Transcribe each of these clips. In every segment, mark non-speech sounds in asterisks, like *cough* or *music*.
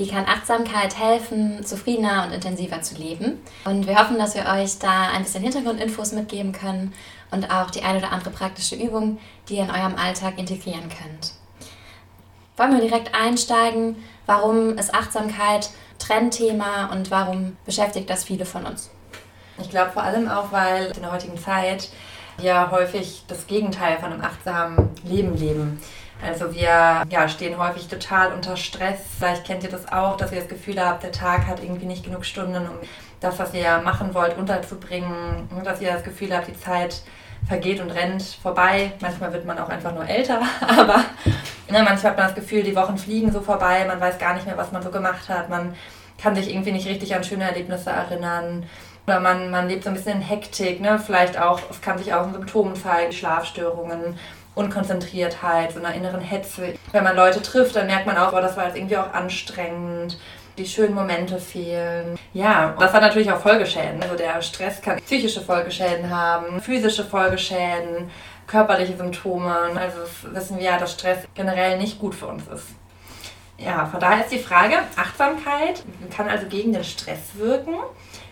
Wie kann Achtsamkeit helfen, zufriedener und intensiver zu leben? Und wir hoffen, dass wir euch da ein bisschen Hintergrundinfos mitgeben können und auch die eine oder andere praktische Übung, die ihr in eurem Alltag integrieren könnt. Wollen wir direkt einsteigen? Warum ist Achtsamkeit Trendthema und warum beschäftigt das viele von uns? Ich glaube vor allem auch, weil in der heutigen Zeit ja häufig das Gegenteil von einem achtsamen Leben leben. Also wir ja, stehen häufig total unter Stress. Vielleicht kennt ihr das auch, dass ihr das Gefühl habt, der Tag hat irgendwie nicht genug Stunden, um das, was ihr machen wollt, unterzubringen. Dass ihr das Gefühl habt, die Zeit vergeht und rennt vorbei. Manchmal wird man auch einfach nur älter, *laughs* aber ne, manchmal hat man das Gefühl, die Wochen fliegen so vorbei, man weiß gar nicht mehr, was man so gemacht hat. Man kann sich irgendwie nicht richtig an schöne Erlebnisse erinnern. Oder man, man lebt so ein bisschen in Hektik, ne? vielleicht auch, es kann sich auch in Symptomen zeigen, Schlafstörungen Unkonzentriertheit, so einer inneren Hetze. Wenn man Leute trifft, dann merkt man auch, oh, das war jetzt irgendwie auch anstrengend. Die schönen Momente fehlen. Ja, das hat natürlich auch Folgeschäden. Also der Stress kann psychische Folgeschäden haben, physische Folgeschäden, körperliche Symptome. Also wissen wir ja, dass Stress generell nicht gut für uns ist. Ja, von daher ist die Frage, Achtsamkeit kann also gegen den Stress wirken.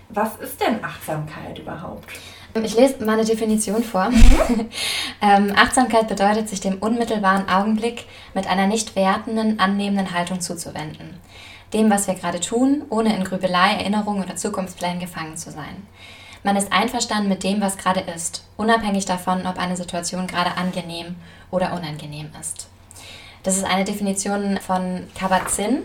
Was ist denn Achtsamkeit überhaupt? Ich lese mal eine Definition vor. *laughs* ähm, Achtsamkeit bedeutet, sich dem unmittelbaren Augenblick mit einer nicht wertenden, annehmenden Haltung zuzuwenden. Dem, was wir gerade tun, ohne in Grübelei, Erinnerungen oder Zukunftsplänen gefangen zu sein. Man ist einverstanden mit dem, was gerade ist, unabhängig davon, ob eine Situation gerade angenehm oder unangenehm ist. Das ist eine Definition von Kabat-Zinn.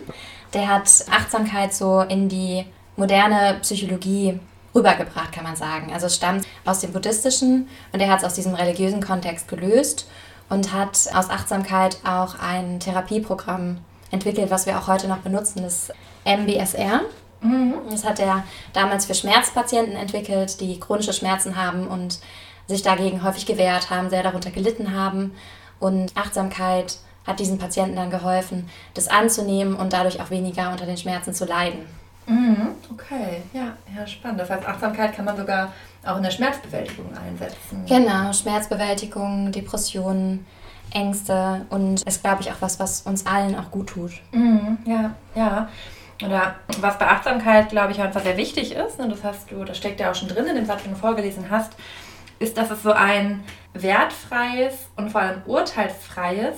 Der hat Achtsamkeit so in die moderne Psychologie rübergebracht, kann man sagen. Also es stammt aus dem buddhistischen und er hat es aus diesem religiösen Kontext gelöst und hat aus Achtsamkeit auch ein Therapieprogramm entwickelt, was wir auch heute noch benutzen, das MBSR. Mhm. Das hat er damals für Schmerzpatienten entwickelt, die chronische Schmerzen haben und sich dagegen häufig gewehrt haben, sehr darunter gelitten haben. Und Achtsamkeit hat diesen Patienten dann geholfen, das anzunehmen und dadurch auch weniger unter den Schmerzen zu leiden. Mhm, okay, ja, ja, spannend. Das heißt, Achtsamkeit kann man sogar auch in der Schmerzbewältigung einsetzen. Genau, Schmerzbewältigung, Depressionen, Ängste und ist, glaube ich, auch was, was uns allen auch gut tut. Mhm, ja, ja. Oder was bei Achtsamkeit, glaube ich, einfach sehr wichtig ist, und das hast du, das steckt ja auch schon drin in dem Satz, den du vorgelesen hast, ist, dass es so ein wertfreies und vor allem urteilsfreies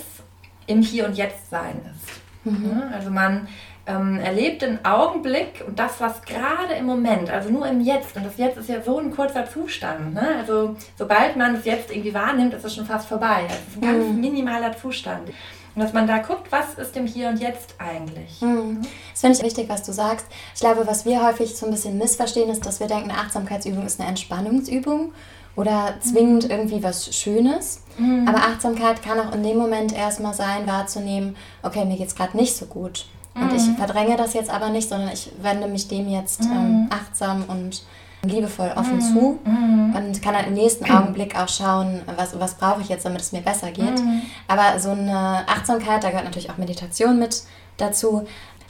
im Hier und Jetzt sein ist. Mhm. Also man ähm, erlebt den Augenblick und das, was gerade im Moment, also nur im Jetzt, und das Jetzt ist ja so ein kurzer Zustand. Ne? Also sobald man das Jetzt irgendwie wahrnimmt, ist es schon fast vorbei. Also es ist ein ganz mhm. minimaler Zustand. Und dass man da guckt, was ist im Hier und Jetzt eigentlich. Mhm. Das finde ich wichtig, was du sagst. Ich glaube, was wir häufig so ein bisschen missverstehen, ist, dass wir denken, eine Achtsamkeitsübung ist eine Entspannungsübung oder zwingend mhm. irgendwie was Schönes. Mhm. Aber Achtsamkeit kann auch in dem Moment erstmal sein, wahrzunehmen, okay, mir geht es gerade nicht so gut. Und ich mhm. verdränge das jetzt aber nicht, sondern ich wende mich dem jetzt mhm. ähm, achtsam und liebevoll offen mhm. zu und kann dann im nächsten *clears throat* Augenblick auch schauen, was, was brauche ich jetzt, damit es mir besser geht. Aber so eine Achtsamkeit, da gehört natürlich auch Meditation mit dazu,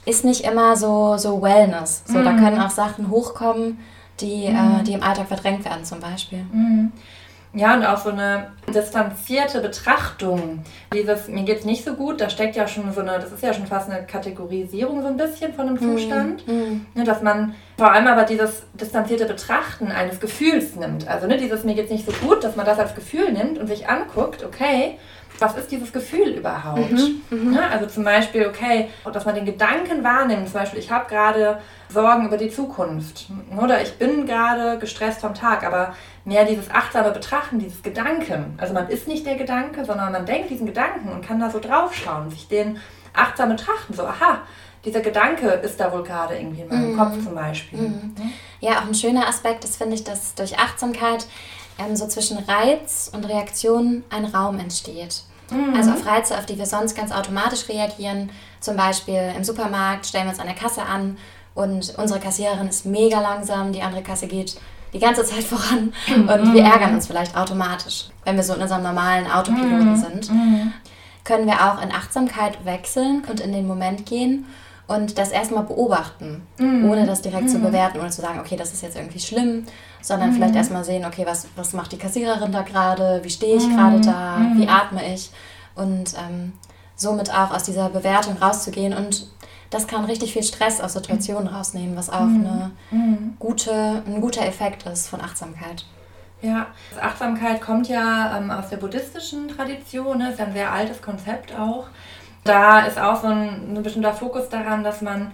ist nicht immer so, so Wellness. So, Da können auch Sachen hochkommen, die, äh, die im Alltag verdrängt werden zum Beispiel. Ja, und auch so eine distanzierte Betrachtung. Dieses, mir geht es nicht so gut, da steckt ja schon so eine, das ist ja schon fast eine Kategorisierung so ein bisschen von einem mhm, Zustand. Mm, mm. dass man vor allem aber dieses distanzierte Betrachten eines Gefühls nimmt. Also ne, dieses, mir geht es nicht so gut, dass man das als Gefühl nimmt und sich anguckt, okay, was ist dieses Gefühl überhaupt? Mhm, mhm. ja, also zum Beispiel, okay, dass man den Gedanken wahrnimmt, zum Beispiel, ich habe gerade Sorgen über die Zukunft oder ich bin gerade gestresst vom Tag, aber mehr dieses achtsame Betrachten, dieses Gedanken. Also man ist nicht der Gedanke, sondern man denkt diesen Gedanken und kann da so draufschauen, sich den achtsam betrachten, so, aha, dieser Gedanke ist da wohl gerade irgendwie in meinem mhm. Kopf zum Beispiel. Mhm. Ja, auch ein schöner Aspekt ist, finde ich, dass durch Achtsamkeit ähm, so zwischen Reiz und Reaktion ein Raum entsteht. Mhm. Also auf Reize, auf die wir sonst ganz automatisch reagieren. Zum Beispiel im Supermarkt stellen wir uns an der Kasse an und unsere Kassiererin ist mega langsam, die andere Kasse geht die ganze Zeit voran und wir ärgern uns vielleicht automatisch, wenn wir so in unserem normalen Autopiloten mhm. sind. Können wir auch in Achtsamkeit wechseln und in den Moment gehen und das erstmal beobachten, ohne das direkt zu bewerten, ohne zu sagen, okay, das ist jetzt irgendwie schlimm, sondern vielleicht erstmal sehen, okay, was, was macht die Kassiererin da gerade, wie stehe ich gerade da, wie atme ich? Und ähm, somit auch aus dieser Bewertung rauszugehen und das kann richtig viel Stress aus Situationen rausnehmen, was auch mhm. eine mhm. gute, ein guter Effekt ist von Achtsamkeit. Ja, Achtsamkeit kommt ja ähm, aus der buddhistischen Tradition, ne? ist ja ein sehr altes Konzept auch. Da ist auch so ein, ein bestimmter Fokus daran, dass man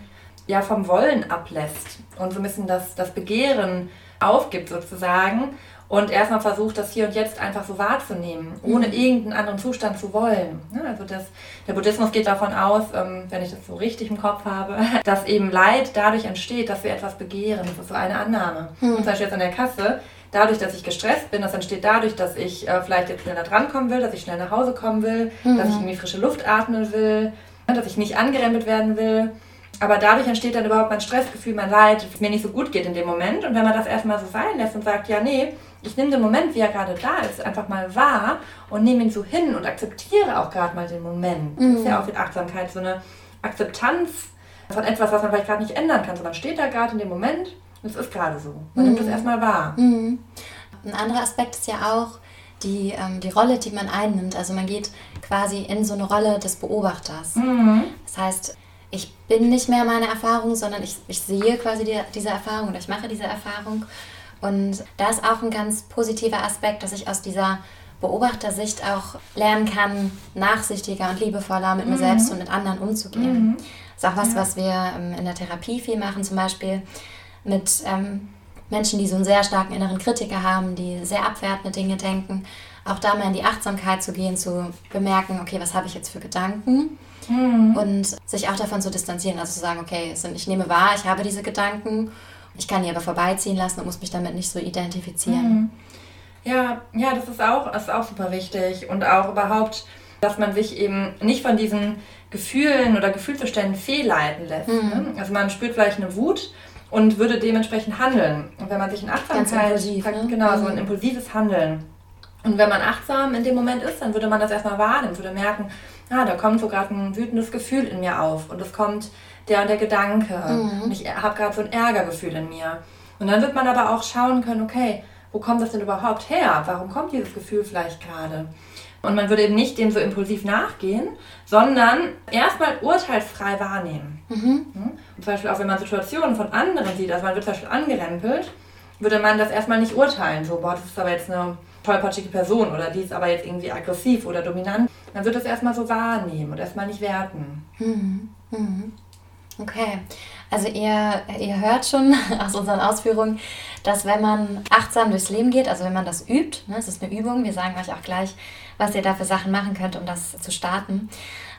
ja vom Wollen ablässt und so ein bisschen das, das Begehren aufgibt sozusagen und erstmal versucht, das hier und jetzt einfach so wahrzunehmen, ohne mhm. irgendeinen anderen Zustand zu wollen. Also das, der Buddhismus geht davon aus, ähm, wenn ich das so richtig im Kopf habe, *laughs* dass eben Leid dadurch entsteht, dass wir etwas begehren. Das ist so eine Annahme. Mhm. Und zum Beispiel jetzt an der Kasse, dadurch, dass ich gestresst bin, das entsteht dadurch, dass ich äh, vielleicht jetzt schneller drankommen will, dass ich schnell nach Hause kommen will, mhm. dass ich irgendwie frische Luft atmen will, dass ich nicht angerempelt werden will. Aber dadurch entsteht dann überhaupt mein Stressgefühl, mein Leid, dass es mir nicht so gut geht in dem Moment. Und wenn man das erstmal so sein lässt und sagt, ja, nee, ich nehme den Moment, wie er gerade da ist, einfach mal wahr und nehme ihn so hin und akzeptiere auch gerade mal den Moment. Mhm. Das ist ja auch mit Achtsamkeit so eine Akzeptanz von etwas, was man vielleicht gerade nicht ändern kann. So, man steht da gerade in dem Moment und es ist gerade so. Man mhm. nimmt das erstmal wahr. Mhm. Ein anderer Aspekt ist ja auch die, ähm, die Rolle, die man einnimmt. Also man geht quasi in so eine Rolle des Beobachters. Mhm. Das heißt, ich bin nicht mehr meine Erfahrung, sondern ich, ich sehe quasi die, diese Erfahrung oder ich mache diese Erfahrung und da ist auch ein ganz positiver Aspekt, dass ich aus dieser Beobachtersicht auch lernen kann, nachsichtiger und liebevoller mit mhm. mir selbst und mit anderen umzugehen. Mhm. Das ist auch was, ja. was wir ähm, in der Therapie viel machen, zum Beispiel mit ähm, Menschen, die so einen sehr starken inneren Kritiker haben, die sehr abwertende Dinge denken. Auch da mal in die Achtsamkeit zu gehen, zu bemerken, okay, was habe ich jetzt für Gedanken? Mhm. Und sich auch davon zu distanzieren, also zu sagen, okay, ich nehme wahr, ich habe diese Gedanken ich kann die aber vorbeiziehen lassen und muss mich damit nicht so identifizieren. Mhm. Ja, ja, das ist auch, ist auch super wichtig. Und auch überhaupt, dass man sich eben nicht von diesen Gefühlen oder Gefühlszuständen fehlleiten lässt. Mhm. Ne? Also man spürt vielleicht eine Wut und würde dementsprechend handeln. Und wenn man sich in Achtsamkeit, impulsiv, ne? genau, mhm. so ein mhm. impulsives Handeln. Und wenn man achtsam in dem Moment ist, dann würde man das erstmal wahrnehmen, würde merken, ah, da kommt so gerade ein wütendes Gefühl in mir auf und es kommt der und der Gedanke. Mhm. Ich habe gerade so ein Ärgergefühl in mir. Und dann wird man aber auch schauen können, okay, wo kommt das denn überhaupt her? Warum kommt dieses Gefühl vielleicht gerade? Und man würde eben nicht dem so impulsiv nachgehen, sondern erstmal urteilsfrei wahrnehmen. Mhm. Und zum Beispiel auch wenn man Situationen von anderen sieht, also man wird zum Beispiel angerempelt, würde man das erstmal nicht urteilen. So, boah, das ist aber jetzt eine tollpatschige Person oder die ist aber jetzt irgendwie aggressiv oder dominant. Man wird das erstmal so wahrnehmen und erstmal nicht werten. Mhm. Mhm. Okay, also ihr, ihr hört schon *laughs* aus unseren Ausführungen, dass wenn man achtsam durchs Leben geht, also wenn man das übt, ne, es ist eine Übung, wir sagen euch auch gleich, was ihr da für Sachen machen könnt, um das zu starten,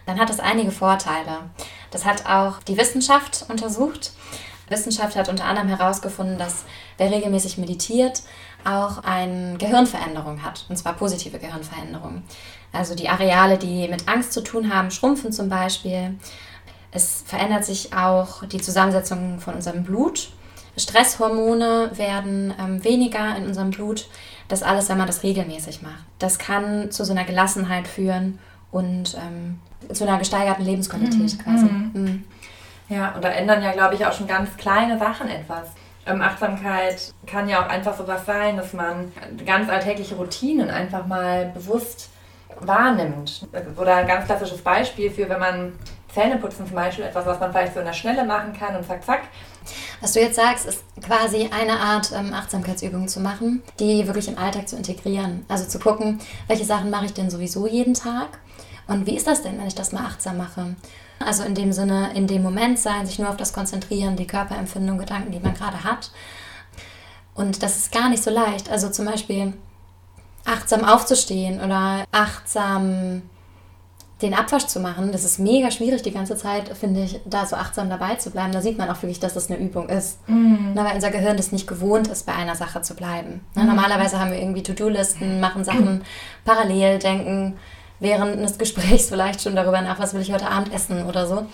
dann hat das einige Vorteile. Das hat auch die Wissenschaft untersucht. Wissenschaft hat unter anderem herausgefunden, dass wer regelmäßig meditiert, auch eine Gehirnveränderung hat, und zwar positive Gehirnveränderung. Also die Areale, die mit Angst zu tun haben, schrumpfen zum Beispiel. Es verändert sich auch die Zusammensetzung von unserem Blut. Stresshormone werden ähm, weniger in unserem Blut. Das alles, wenn man das regelmäßig macht. Das kann zu so einer Gelassenheit führen und ähm, zu einer gesteigerten Lebensqualität mhm. quasi. Mhm. Mhm. Ja, und da ändern ja, glaube ich, auch schon ganz kleine Sachen etwas. Ähm, Achtsamkeit kann ja auch einfach sowas sein, dass man ganz alltägliche Routinen einfach mal bewusst wahrnimmt. Oder ein ganz klassisches Beispiel für, wenn man Zähneputzen zum Beispiel etwas, was man vielleicht so in der Schnelle machen kann und zack, zack. Was du jetzt sagst, ist quasi eine Art ähm, Achtsamkeitsübung zu machen, die wirklich im Alltag zu integrieren. Also zu gucken, welche Sachen mache ich denn sowieso jeden Tag und wie ist das denn, wenn ich das mal achtsam mache? Also in dem Sinne, in dem Moment sein, sich nur auf das konzentrieren, die Körperempfindung, Gedanken, die man gerade hat. Und das ist gar nicht so leicht. Also zum Beispiel achtsam aufzustehen oder achtsam den Abwasch zu machen, das ist mega schwierig die ganze Zeit, finde ich, da so achtsam dabei zu bleiben. Da sieht man auch wirklich, dass das eine Übung ist. Mhm. Na, weil unser Gehirn das nicht gewohnt ist, bei einer Sache zu bleiben. Na, mhm. Normalerweise haben wir irgendwie To-Do-Listen, machen Sachen *clears throat* parallel, denken während des Gesprächs vielleicht schon darüber nach, was will ich heute Abend essen oder so.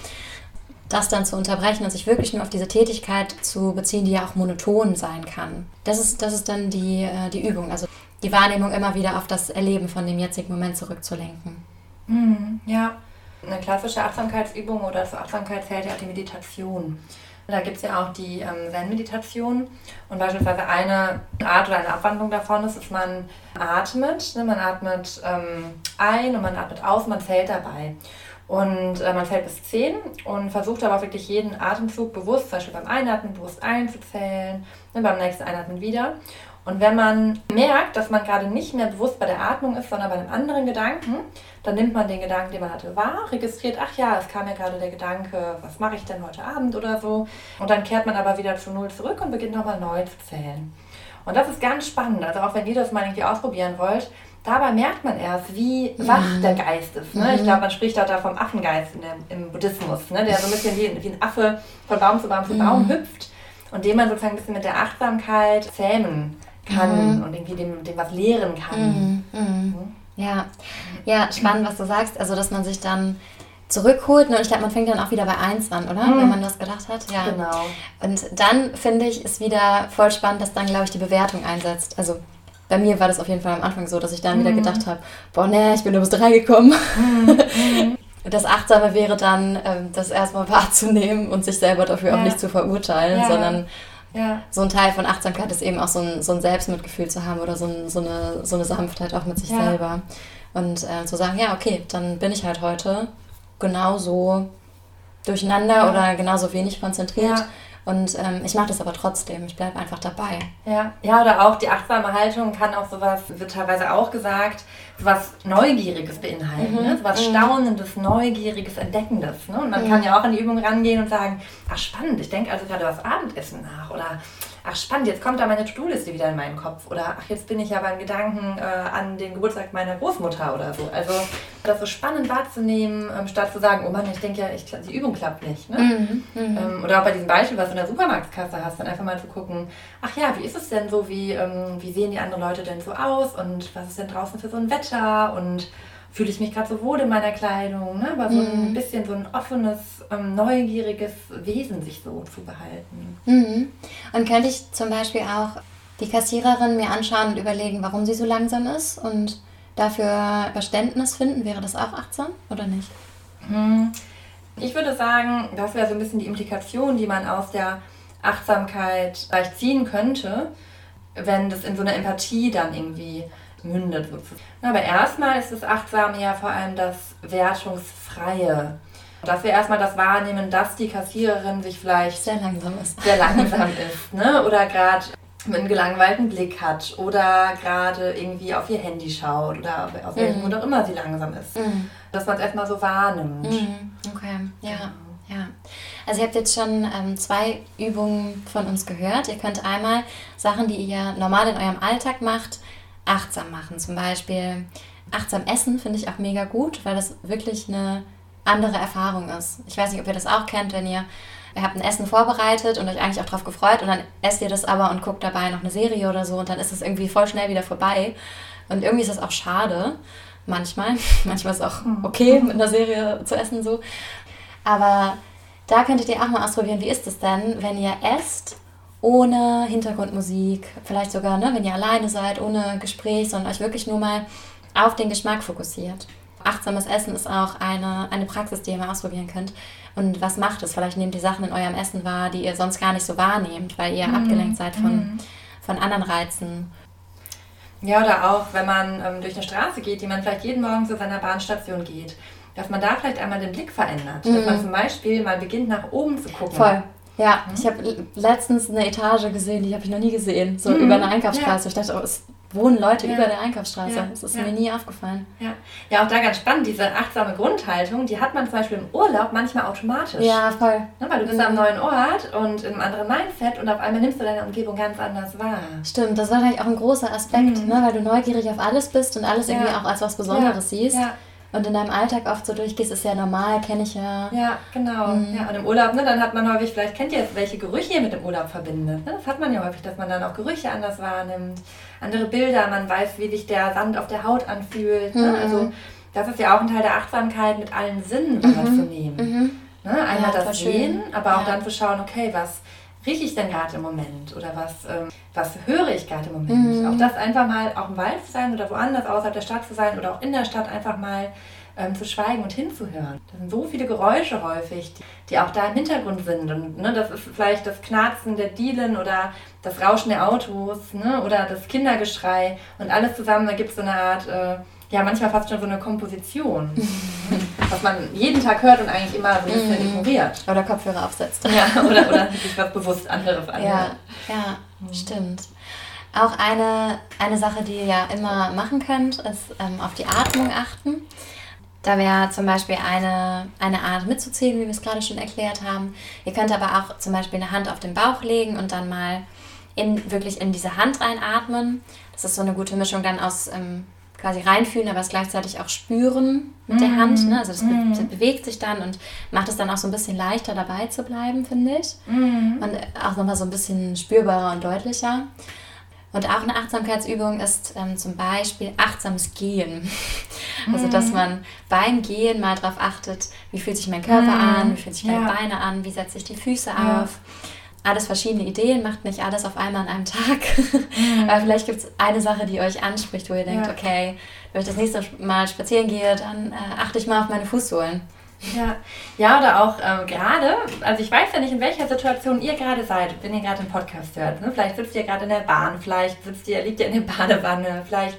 Das dann zu unterbrechen und sich wirklich nur auf diese Tätigkeit zu beziehen, die ja auch monoton sein kann. Das ist, das ist dann die, äh, die Übung, also die Wahrnehmung immer wieder auf das Erleben von dem jetzigen Moment zurückzulenken. Mhm, ja, eine klassische Achtsamkeitsübung oder zur Achtsamkeit zählt ja auch die Meditation. Da gibt es ja auch die ähm, Zen-Meditation. Und beispielsweise eine Art oder eine Abwandlung davon ist, dass man atmet. Ne? Man atmet ähm, ein und man atmet aus, man zählt dabei. Und äh, man fällt bis 10 und versucht aber wirklich jeden Atemzug bewusst, zum Beispiel beim Einatmen bewusst einzuzählen, ne, beim nächsten Einatmen wieder. Und wenn man merkt, dass man gerade nicht mehr bewusst bei der Atmung ist, sondern bei einem anderen Gedanken, dann nimmt man den Gedanken, den man hatte, wahr, registriert, ach ja, es kam mir gerade der Gedanke, was mache ich denn heute Abend oder so. Und dann kehrt man aber wieder zu Null zurück und beginnt nochmal neu zu zählen. Und das ist ganz spannend. Also auch wenn ihr das mal irgendwie ausprobieren wollt, dabei merkt man erst, wie wach mhm. der Geist ist. Ne? Ich glaube, man spricht auch da vom Affengeist dem, im Buddhismus, ne? der so ein bisschen wie, wie ein Affe von Baum zu Baum zu Baum mhm. hüpft und den man sozusagen ein bisschen mit der Achtsamkeit zähmen kann mhm. und irgendwie dem, dem was lehren kann. Mhm. Mhm. mhm. Ja. ja, spannend, was du sagst. Also, dass man sich dann zurückholt. Ne? Und ich glaube, man fängt dann auch wieder bei 1 an, oder? Mhm. Wenn man das gedacht hat. Ja. Genau. Und dann finde ich, ist wieder voll spannend, dass dann, glaube ich, die Bewertung einsetzt. Also bei mir war das auf jeden Fall am Anfang so, dass ich dann mhm. wieder gedacht habe, boah, nee, ich bin nur bis drei gekommen. *laughs* Mhm. Das Achtsame wäre dann, ähm, das erstmal wahrzunehmen und sich selber dafür ja. auch nicht zu verurteilen, ja. sondern ja. So ein Teil von Achtsamkeit ist eben auch so ein, so ein Selbstmitgefühl zu haben oder so, ein, so, eine, so eine Sanftheit auch mit sich ja. selber. Und äh, zu sagen, ja, okay, dann bin ich halt heute genauso durcheinander ja. oder genauso wenig konzentriert. Und ähm, ich mache das aber trotzdem. Ich bleibe einfach dabei. Ja. ja, oder auch die achtsame Haltung kann auch sowas, wird teilweise auch gesagt, was Neugieriges beinhalten. Mhm. Ne? Was mhm. Staunendes, Neugieriges, Entdeckendes. Ne? Und man mhm. kann ja auch an die Übung rangehen und sagen, ach spannend, ich denke also gerade über das Abendessen nach. Oder ach spannend, jetzt kommt da meine To-Do-Liste wieder in meinen Kopf. Oder ach, jetzt bin ich ja beim Gedanken äh, an den Geburtstag meiner Großmutter oder so. Also das so spannend wahrzunehmen, ähm, statt zu sagen, oh Mann, ich denke ja, ich, die Übung klappt nicht. Ne? Mhm. Mhm. Ähm, oder auch bei diesem Beispiel, was du in der Supermarktkasse hast, dann einfach mal zu gucken, ach ja, wie ist es denn so, wie, ähm, wie sehen die anderen Leute denn so aus und was ist denn draußen für so ein Wetter und fühle ich mich gerade so wohl in meiner Kleidung, ne? aber so ein mhm. bisschen so ein offenes, ähm, neugieriges Wesen sich so zu behalten. Mhm. Und könnte ich zum Beispiel auch die Kassiererin mir anschauen und überlegen, warum sie so langsam ist und dafür Verständnis finden, wäre das auch achtsam oder nicht? Mhm. Ich würde sagen, das wäre so ein bisschen die Implikation, die man aus der Achtsamkeit vielleicht ziehen könnte, wenn das in so einer Empathie dann irgendwie mündet. Aber erstmal ist das Achtsame ja vor allem das Wertungsfreie. Dass wir erstmal das wahrnehmen, dass die Kassiererin sich vielleicht sehr langsam ist. Sehr langsam *laughs* ist. Ne? Oder gerade einen gelangweilten Blick hat oder gerade irgendwie auf ihr Handy schaut oder aus welchem Grund auch immer sie langsam ist. Mhm. Dass man es erstmal so wahrnimmt. Mhm. Okay, ja. Ja, also ihr habt jetzt schon ähm, zwei Übungen von uns gehört. Ihr könnt einmal Sachen, die ihr normal in eurem Alltag macht, achtsam machen. Zum Beispiel achtsam essen finde ich auch mega gut, weil das wirklich eine andere Erfahrung ist. Ich weiß nicht, ob ihr das auch kennt, wenn ihr, ihr habt ein Essen vorbereitet und euch eigentlich auch darauf gefreut und dann esst ihr das aber und guckt dabei noch eine Serie oder so und dann ist es irgendwie voll schnell wieder vorbei. Und irgendwie ist das auch schade. Manchmal. *laughs* Manchmal ist es auch mhm. okay, mit einer Serie zu essen so. Aber da könntet ihr auch mal ausprobieren, wie ist es denn, wenn ihr esst ohne Hintergrundmusik, vielleicht sogar, ne, wenn ihr alleine seid, ohne Gespräch, sondern euch wirklich nur mal auf den Geschmack fokussiert. Achtsames Essen ist auch eine, eine Praxis, die ihr mal ausprobieren könnt. Und was macht es? Vielleicht nehmt ihr Sachen in eurem Essen wahr, die ihr sonst gar nicht so wahrnehmt, weil ihr mm. abgelenkt seid von, mm. von anderen Reizen. Ja, oder auch, wenn man ähm, durch eine Straße geht, die man vielleicht jeden Morgen zu seiner Bahnstation geht, dass man da vielleicht einmal den Blick verändert. Mm. Dass man zum Beispiel mal beginnt, nach oben zu gucken. Voll. Ja, mhm. ich habe letztens eine Etage gesehen, die habe ich noch nie gesehen, so mhm. über eine Einkaufsstraße. Ja. Ich dachte, oh, es wohnen Leute ja. über der Einkaufsstraße. Ja. Das ist mir nie aufgefallen. Ja. ja, auch da ganz spannend, diese achtsame Grundhaltung, die hat man zum Beispiel im Urlaub manchmal automatisch. Ja, voll. Ne, weil du bist mhm. am neuen Ort und in einem anderen Mindset und auf einmal nimmst du deine Umgebung ganz anders wahr. Stimmt, das war eigentlich auch ein großer Aspekt, mhm. ne, weil du neugierig auf alles bist und alles irgendwie auch als was Besonderes siehst. Ja und in deinem Alltag oft so durchgehst, ist ja normal, kenne ich ja. Ja, genau. Mhm. Ja, und im Urlaub, ne, dann hat man häufig, vielleicht kennt ihr, welche Gerüche ihr mit dem Urlaub verbindet. Ne? Das hat man ja häufig, dass man dann auch Gerüche anders wahrnimmt, andere Bilder, man weiß, wie sich der Sand auf der Haut anfühlt. Ne? Mhm. Ne? Also das ist ja auch ein Teil der Achtsamkeit, mit allen Sinnen mhm. wahrzunehmen. Mhm. Ne? Einmal ja, das Sehen, aber auch dann zu schauen, okay, was rieche ich denn gerade im Moment oder was, ähm, was höre ich gerade im Moment. Mhm. Auch das einfach mal, auch im Wald zu sein oder woanders außerhalb der Stadt zu sein oder auch in der Stadt einfach mal ähm, zu schweigen und hinzuhören. Da sind so viele Geräusche häufig, die, die auch da im Hintergrund sind. Und ne, das ist vielleicht das Knarzen der Dielen oder das Rauschen der Autos ne, oder das Kindergeschrei und alles zusammen, da gibt es so eine Art, äh, ja, manchmal fast schon so eine Komposition, *laughs* was man jeden Tag hört und eigentlich immer so ein bisschen mhm. ignoriert. Oder Kopfhörer aufsetzt. Ja, oder, oder *laughs* sich was bewusst anderes anhört. Ja, ja mhm. stimmt. Auch eine, eine Sache, die ihr ja immer machen könnt, ist ähm, auf die Atmung achten. Da wäre zum Beispiel eine, eine Art mitzuzählen, wie wir es gerade schon erklärt haben. Ihr könnt aber auch zum Beispiel eine Hand auf den Bauch legen und dann mal in, wirklich in diese Hand reinatmen. Das ist so eine gute Mischung dann aus ähm, quasi reinfühlen, aber es gleichzeitig auch spüren mit mm. der Hand. Ne? Also das, mm. be bewegt sich dann und macht es dann auch so ein bisschen leichter dabei zu bleiben, finde ich. Mm. Und auch nochmal so ein bisschen spürbarer und deutlicher. Und auch eine Achtsamkeitsübung ist ähm, zum Beispiel achtsames Gehen. *laughs* Also, dass mhm. man beim Gehen mal darauf achtet, wie fühlt sich mein Körper mhm. an, wie fühlen sich meine ja. Beine an, wie setze ich die Füße ja. auf. Alles verschiedene Ideen, macht nicht alles auf einmal an einem Tag. Mhm. Aber vielleicht gibt es eine Sache, die euch anspricht, wo ihr denkt, ja. okay, wenn ich das nächste Mal spazieren gehe, dann äh, achte ich mal auf meine Fußsohlen. Ja, ja oder auch ähm, gerade, also ich weiß ja nicht, in welcher Situation ihr gerade seid, wenn ihr gerade den Podcast hört. Ne? Vielleicht sitzt ihr gerade in der Bahn, vielleicht sitzt ihr, liegt ihr in der *laughs* Badewanne, vielleicht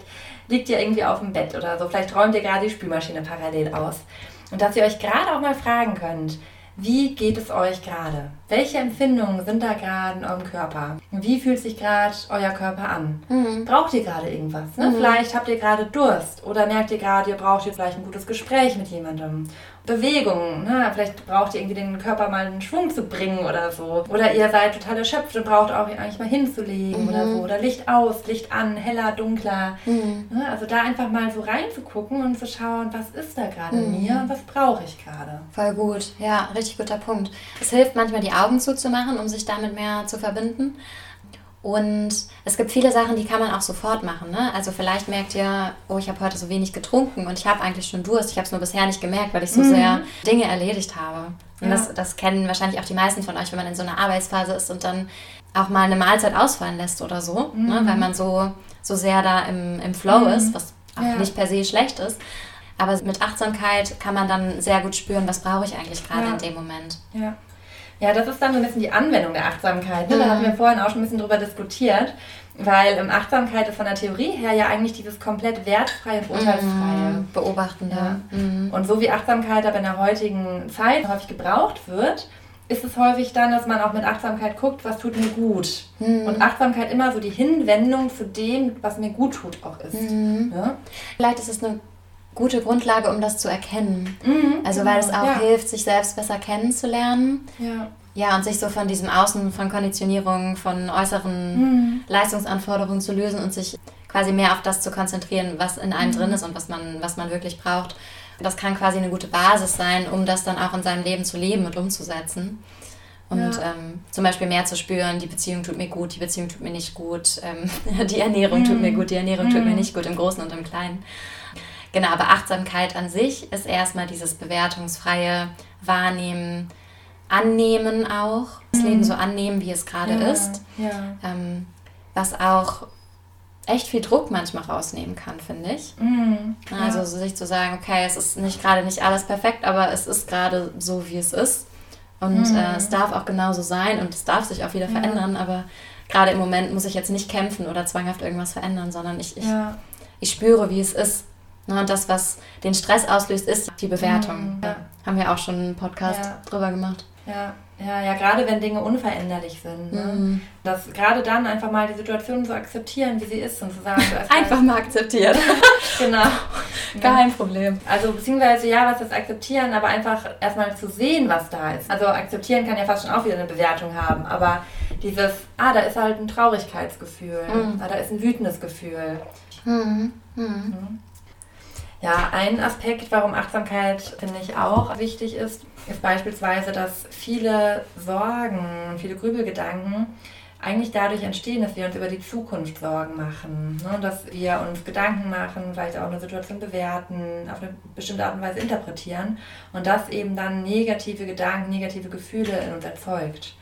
liegt ihr irgendwie auf dem Bett oder so, vielleicht räumt ihr gerade die Spülmaschine parallel aus. Und dass ihr euch gerade auch mal fragen könnt, wie geht es euch gerade? Welche Empfindungen sind da gerade in eurem Körper? Wie fühlt sich gerade euer Körper an? Mhm. Braucht ihr gerade irgendwas? Ne? Mhm. Vielleicht habt ihr gerade Durst oder merkt ihr gerade, ihr braucht jetzt vielleicht ein gutes Gespräch mit jemandem. Bewegung. Ne? Vielleicht braucht ihr irgendwie den Körper mal in Schwung zu bringen oder so. Oder ihr seid total erschöpft und braucht auch eigentlich mal hinzulegen mhm. oder so. Oder Licht aus, Licht an, heller, dunkler. Mhm. Ne? Also da einfach mal so reinzugucken und zu schauen, was ist da gerade mhm. in mir und was brauche ich gerade. Voll gut. Ja, richtig guter Punkt. Es hilft manchmal, die Augen zuzumachen, um sich damit mehr zu verbinden. Und es gibt viele Sachen, die kann man auch sofort machen. Ne? Also vielleicht merkt ihr, oh, ich habe heute so wenig getrunken und ich habe eigentlich schon Durst. Ich habe es nur bisher nicht gemerkt, weil ich so mhm. sehr Dinge erledigt habe. Und ja. das, das kennen wahrscheinlich auch die meisten von euch, wenn man in so einer Arbeitsphase ist und dann auch mal eine Mahlzeit ausfallen lässt oder so, ne? mhm. ne? weil man so, so sehr da im, im Flow mhm. ist, was auch ja. nicht per se schlecht ist. Aber mit Achtsamkeit kann man dann sehr gut spüren, was brauche ich eigentlich gerade ja. in dem Moment. Ja. Ja, das ist dann so ein bisschen die Anwendung der Achtsamkeit. Ne? Da hatten wir vorhin auch schon ein bisschen drüber diskutiert, weil ähm, Achtsamkeit ist von der Theorie her ja eigentlich dieses komplett wertfreie und urteilsfreie. Mhm. Beobachten, ja. Mhm. Und so wie Achtsamkeit aber in der heutigen Zeit häufig gebraucht wird, ist es häufig dann, dass man auch mit Achtsamkeit guckt, was tut mir gut. Mhm. Und Achtsamkeit immer so die Hinwendung zu dem, was mir gut tut, auch ist. Mhm. Ja? Vielleicht ist es eine gute Grundlage, um das zu erkennen. Mhm, also weil es auch ja. hilft, sich selbst besser kennenzulernen. Ja. Ja, und sich so von diesem Außen, von Konditionierungen, von äußeren mhm. Leistungsanforderungen zu lösen und sich quasi mehr auf das zu konzentrieren, was in einem mhm. drin ist und was man, was man wirklich braucht. Das kann quasi eine gute Basis sein, um das dann auch in seinem Leben zu leben und umzusetzen. Und ja. ähm, zum Beispiel mehr zu spüren, die Beziehung tut mir gut, die Beziehung tut mir nicht gut, ähm, *laughs* die Ernährung mhm. tut mir mhm. gut, die Ernährung tut mir mhm. nicht gut, im Großen und im Kleinen. Genau, aber Achtsamkeit an sich ist erstmal dieses bewertungsfreie Wahrnehmen, Annehmen auch. Das mhm. Leben so annehmen, wie es gerade ja, ist. Ja. Ähm, was auch echt viel Druck manchmal rausnehmen kann, finde ich. Mhm, also so sich zu sagen, okay, es ist nicht gerade nicht alles perfekt, aber es ist gerade so, wie es ist. Und mhm. äh, es darf auch genauso sein und es darf sich auch wieder ja. verändern, aber gerade im Moment muss ich jetzt nicht kämpfen oder zwanghaft irgendwas verändern, sondern ich, ich, ja. ich spüre, wie es ist. Ne, und das, was den Stress auslöst, ist die Bewertung. Mhm, ja. Haben wir auch schon einen Podcast ja. drüber gemacht. Ja, ja, ja, gerade wenn Dinge unveränderlich sind. Ne? Mhm. Das gerade dann einfach mal die Situation so akzeptieren, wie sie ist und zu sagen, *laughs* einfach mal akzeptieren. *laughs* genau. *laughs* Kein Problem. Also beziehungsweise ja, was ist akzeptieren, aber einfach erstmal zu sehen, was da ist. Also akzeptieren kann ja fast schon auch wieder eine Bewertung haben, aber dieses, ah, da ist halt ein Traurigkeitsgefühl, mhm. ah, da ist ein wütendes Gefühl. Mhm. Ja, ein Aspekt, warum Achtsamkeit, finde ich, auch wichtig ist, ist beispielsweise, dass viele Sorgen, viele Grübelgedanken eigentlich dadurch entstehen, dass wir uns über die Zukunft Sorgen machen, ne? dass wir uns Gedanken machen, vielleicht auch eine Situation bewerten, auf eine bestimmte Art und Weise interpretieren und das eben dann negative Gedanken, negative Gefühle in uns erzeugt.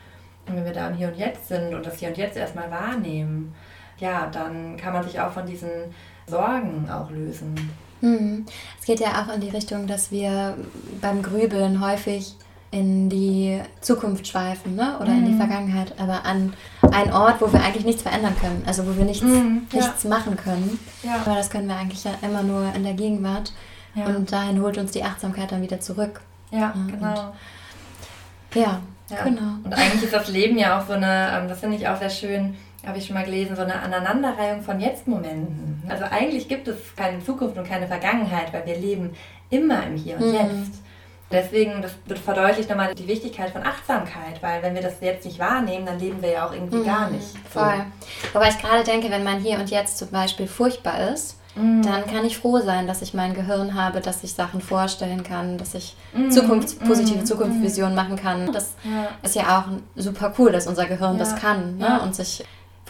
Und wenn wir da im Hier und Jetzt sind und das Hier und Jetzt erstmal wahrnehmen, ja, dann kann man sich auch von diesen Sorgen auch lösen. Mhm. Es geht ja auch in die Richtung, dass wir beim Grübeln häufig in die Zukunft schweifen ne? oder mhm. in die mhm. Vergangenheit, aber an einen Ort, wo wir eigentlich nichts verändern können, also wo wir nichts, mhm, ja. nichts machen können. Ja. Aber das können wir eigentlich ja immer nur in der Gegenwart. Ja. Und dahin holt uns die Achtsamkeit dann wieder zurück. Ja, genau. Und, ja, genau. Und eigentlich ist das Leben ja auch so eine, ähm, das finde ich auch sehr schön, habe ich schon mal gelesen, so eine Aneinanderreihung von Jetzt-Momenten. Also eigentlich gibt es keine Zukunft und keine Vergangenheit, weil wir leben immer im Hier und mhm. Jetzt. Deswegen, das verdeutlicht nochmal die Wichtigkeit von Achtsamkeit, weil wenn wir das jetzt nicht wahrnehmen, dann leben wir ja auch irgendwie mhm, gar nicht. So. Voll. Wobei ich gerade denke, wenn mein Hier und Jetzt zum Beispiel furchtbar ist, mhm. dann kann ich froh sein, dass ich mein Gehirn habe, dass ich Sachen vorstellen kann, dass ich mhm. Zukunfts-, positive mhm. Zukunftsvisionen machen kann. Das ja. ist ja auch super cool, dass unser Gehirn ja. das kann ne? Ja. und sich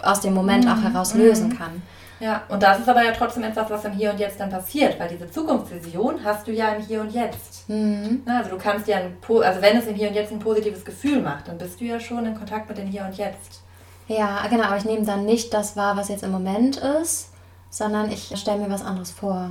aus dem Moment auch mhm. heraus lösen mhm. kann. Ja, und das ist aber ja trotzdem etwas, was im Hier und Jetzt dann passiert, weil diese Zukunftsvision hast du ja im Hier und Jetzt. Mhm. Also du kannst ja, ein, also wenn es im Hier und Jetzt ein positives Gefühl macht, dann bist du ja schon in Kontakt mit dem Hier und Jetzt. Ja, genau, aber ich nehme dann nicht das wahr, was jetzt im Moment ist, sondern ich stelle mir was anderes vor.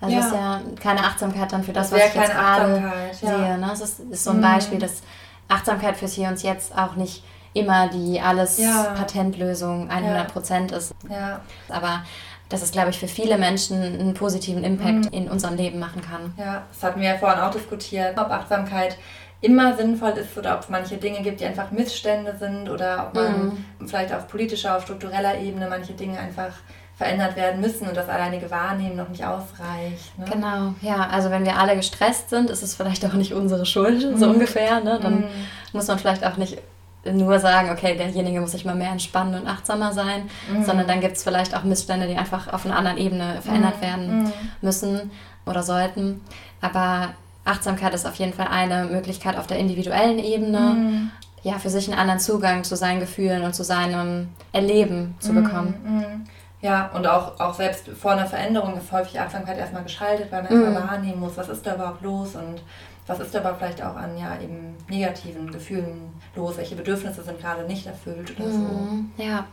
Also ja. ist ja keine Achtsamkeit dann für das, das was ich jetzt gerade ja. sehe. Ne? Das ist, ist so ein mhm. Beispiel, dass Achtsamkeit fürs Hier und Jetzt auch nicht immer die alles ja. Patentlösung 100 Prozent ist. Ja. Aber dass es, glaube ich, für viele Menschen einen positiven Impact mhm. in unserem Leben machen kann. Ja, das hatten wir ja vorhin auch diskutiert, ob Achtsamkeit immer sinnvoll ist oder ob es manche Dinge gibt, die einfach Missstände sind oder ob man mhm. vielleicht auf politischer, auf struktureller Ebene manche Dinge einfach verändert werden müssen und das alleinige Wahrnehmen noch nicht ausreicht. Ne? Genau, ja, also wenn wir alle gestresst sind, ist es vielleicht auch nicht unsere Schuld, *laughs* mhm. so ungefähr. Ne? Dann mhm. muss man vielleicht auch nicht nur sagen, okay, derjenige muss sich mal mehr entspannen und achtsamer sein, mhm. sondern dann gibt es vielleicht auch Missstände, die einfach auf einer anderen Ebene verändert mhm. werden mhm. müssen oder sollten. Aber Achtsamkeit ist auf jeden Fall eine Möglichkeit auf der individuellen Ebene, mhm. ja, für sich einen anderen Zugang zu seinen Gefühlen und zu seinem Erleben zu mhm. bekommen. Mhm. Ja, und auch, auch selbst vor einer Veränderung ist häufig Achtsamkeit erstmal geschaltet, weil man erstmal wahrnehmen muss, was ist da überhaupt los und was ist aber vielleicht auch an ja eben negativen Gefühlen los? Welche Bedürfnisse sind gerade nicht erfüllt oder so? Mhm, ja.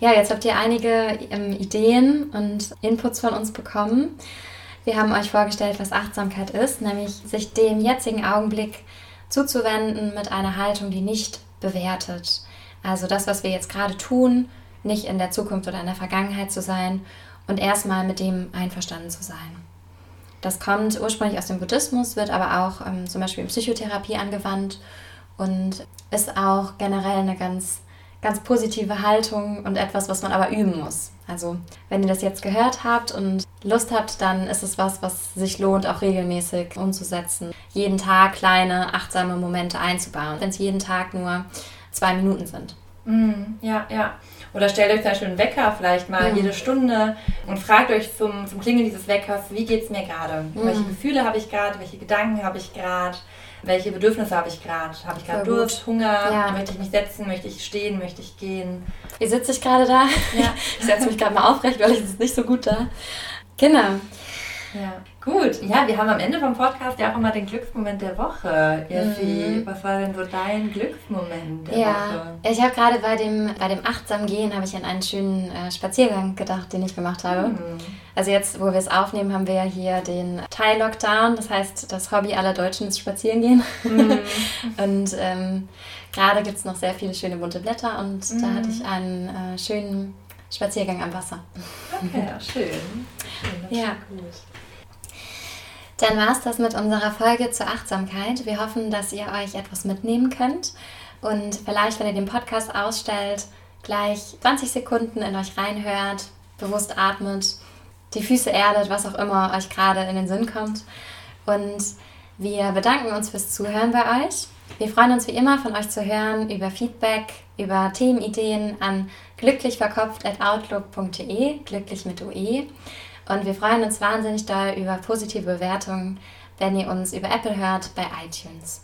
Ja, jetzt habt ihr einige ähm, Ideen und Inputs von uns bekommen. Wir haben euch vorgestellt, was Achtsamkeit ist, nämlich sich dem jetzigen Augenblick zuzuwenden mit einer Haltung, die nicht bewertet. Also das, was wir jetzt gerade tun, nicht in der Zukunft oder in der Vergangenheit zu sein und erstmal mit dem einverstanden zu sein. Das kommt ursprünglich aus dem Buddhismus, wird aber auch ähm, zum Beispiel in Psychotherapie angewandt und ist auch generell eine ganz, ganz positive Haltung und etwas, was man aber üben muss. Also wenn ihr das jetzt gehört habt und Lust habt, dann ist es was, was sich lohnt, auch regelmäßig umzusetzen. Jeden Tag kleine, achtsame Momente einzubauen, wenn es jeden Tag nur zwei Minuten sind. Mm, ja, ja. Oder stellt euch zum Beispiel einen Wecker vielleicht mal mhm. jede Stunde und fragt euch zum, zum Klingeln dieses Weckers, wie geht es mir gerade? Mhm. Welche Gefühle habe ich gerade? Welche Gedanken habe ich gerade? Welche Bedürfnisse habe ich gerade? Habe ich gerade Durst, Hunger? Ja. Möchte ich mich setzen? Möchte ich stehen? Möchte ich gehen? Wie sitze ich gerade da? Ja. *laughs* Ich setze mich gerade mal aufrecht, weil ich es nicht so gut da. Genau. Ja, gut. Ja, wir haben am Ende vom Podcast ja auch immer den Glücksmoment der Woche. Jessie, mhm. was war denn so dein Glücksmoment der ja, Woche? Ich habe gerade bei dem, bei dem achtsam Gehen habe ich an einen schönen äh, Spaziergang gedacht, den ich gemacht habe. Mhm. Also jetzt, wo wir es aufnehmen, haben wir ja hier den Teil-Lockdown. Das heißt, das Hobby aller Deutschen ist Spazierengehen. Mhm. *laughs* und ähm, gerade gibt es noch sehr viele schöne bunte Blätter und da hatte ich einen äh, schönen Spaziergang am Wasser. Okay, ja, schön. *laughs* schön ja. Gut. Dann war es das mit unserer Folge zur Achtsamkeit. Wir hoffen, dass ihr euch etwas mitnehmen könnt und vielleicht, wenn ihr den Podcast ausstellt, gleich 20 Sekunden in euch reinhört, bewusst atmet, die Füße erdet, was auch immer euch gerade in den Sinn kommt. Und wir bedanken uns fürs Zuhören bei euch. Wir freuen uns wie immer von euch zu hören über Feedback, über Themenideen an glücklichverkopft.outlook.de, glücklich mit UE. Und wir freuen uns wahnsinnig doll über positive Bewertungen, wenn ihr uns über Apple hört bei iTunes.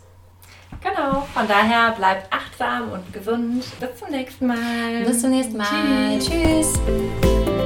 Genau, von daher bleibt achtsam und gesund. Bis zum nächsten Mal. Bis zum nächsten Mal. Tschüss. Tschüss.